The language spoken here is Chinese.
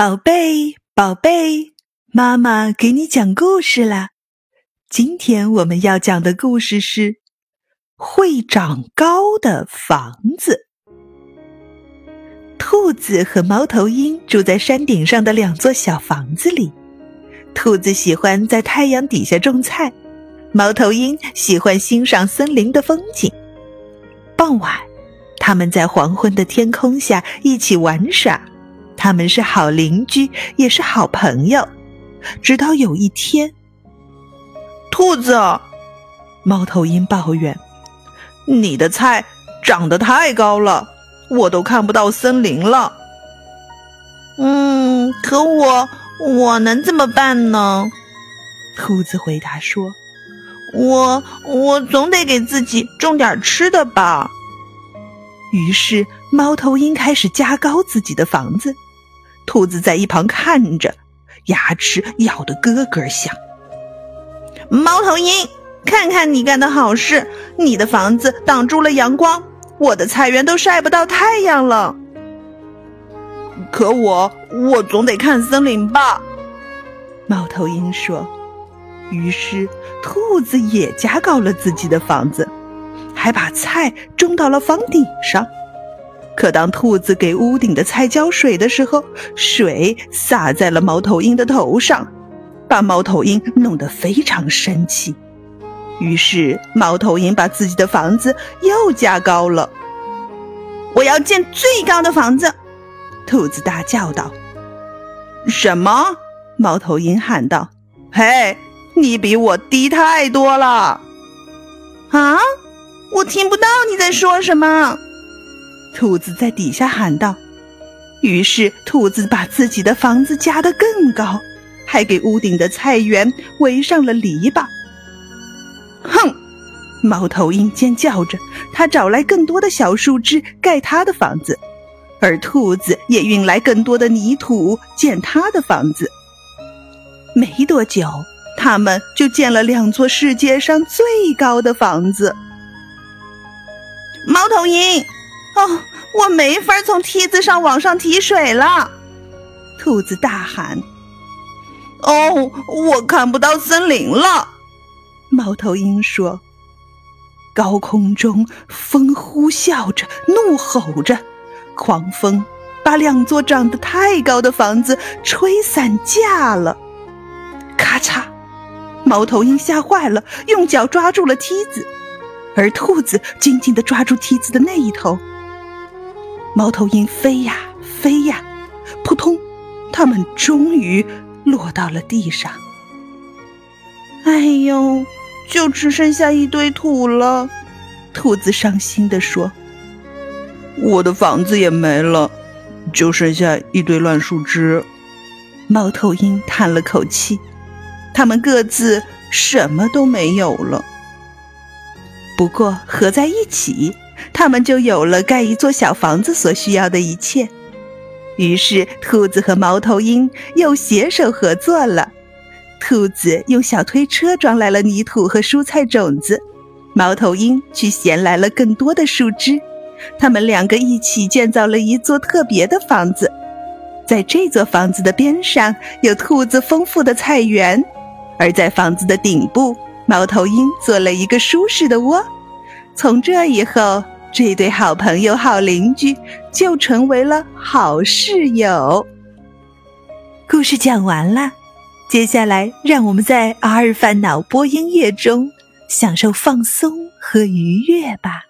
宝贝，宝贝，妈妈给你讲故事啦！今天我们要讲的故事是会长高的房子。兔子和猫头鹰住在山顶上的两座小房子里。兔子喜欢在太阳底下种菜，猫头鹰喜欢欣赏森林的风景。傍晚，他们在黄昏的天空下一起玩耍。他们是好邻居，也是好朋友。直到有一天，兔子，猫头鹰抱怨：“你的菜长得太高了，我都看不到森林了。”“嗯，可我我能怎么办呢？”兔子回答说：“我我总得给自己种点吃的吧。”于是，猫头鹰开始加高自己的房子。兔子在一旁看着，牙齿咬得咯咯响。猫头鹰，看看你干的好事！你的房子挡住了阳光，我的菜园都晒不到太阳了。可我，我总得看森林吧？猫头鹰说。于是，兔子也加高了自己的房子，还把菜种到了房顶上。可当兔子给屋顶的菜浇水的时候，水洒在了猫头鹰的头上，把猫头鹰弄得非常生气。于是，猫头鹰把自己的房子又加高了。我要建最高的房子！兔子大叫道。“什么？”猫头鹰喊道。“嘿，你比我低太多了！”啊，我听不到你在说什么。兔子在底下喊道：“于是，兔子把自己的房子加得更高，还给屋顶的菜园围上了篱笆。”哼！猫头鹰尖叫着，他找来更多的小树枝盖他的房子，而兔子也运来更多的泥土建他的房子。没多久，他们就建了两座世界上最高的房子。猫头鹰。哦，我没法从梯子上往上提水了！兔子大喊。哦，我看不到森林了！猫头鹰说。高空中风呼啸着，怒吼着，狂风把两座长得太高的房子吹散架了。咔嚓！猫头鹰吓坏了，用脚抓住了梯子，而兔子紧紧地抓住梯子的那一头。猫头鹰飞呀飞呀，扑通，它们终于落到了地上。哎呦，就只剩下一堆土了，兔子伤心地说：“我的房子也没了，就剩下一堆乱树枝。”猫头鹰叹了口气，它们各自什么都没有了。不过合在一起。他们就有了盖一座小房子所需要的一切。于是，兔子和猫头鹰又携手合作了。兔子用小推车装来了泥土和蔬菜种子，猫头鹰去衔来了更多的树枝。他们两个一起建造了一座特别的房子。在这座房子的边上，有兔子丰富的菜园；而在房子的顶部，猫头鹰做了一个舒适的窝。从这以后，这对好朋友、好邻居就成为了好室友。故事讲完了，接下来让我们在阿尔法脑波音乐中享受放松和愉悦吧。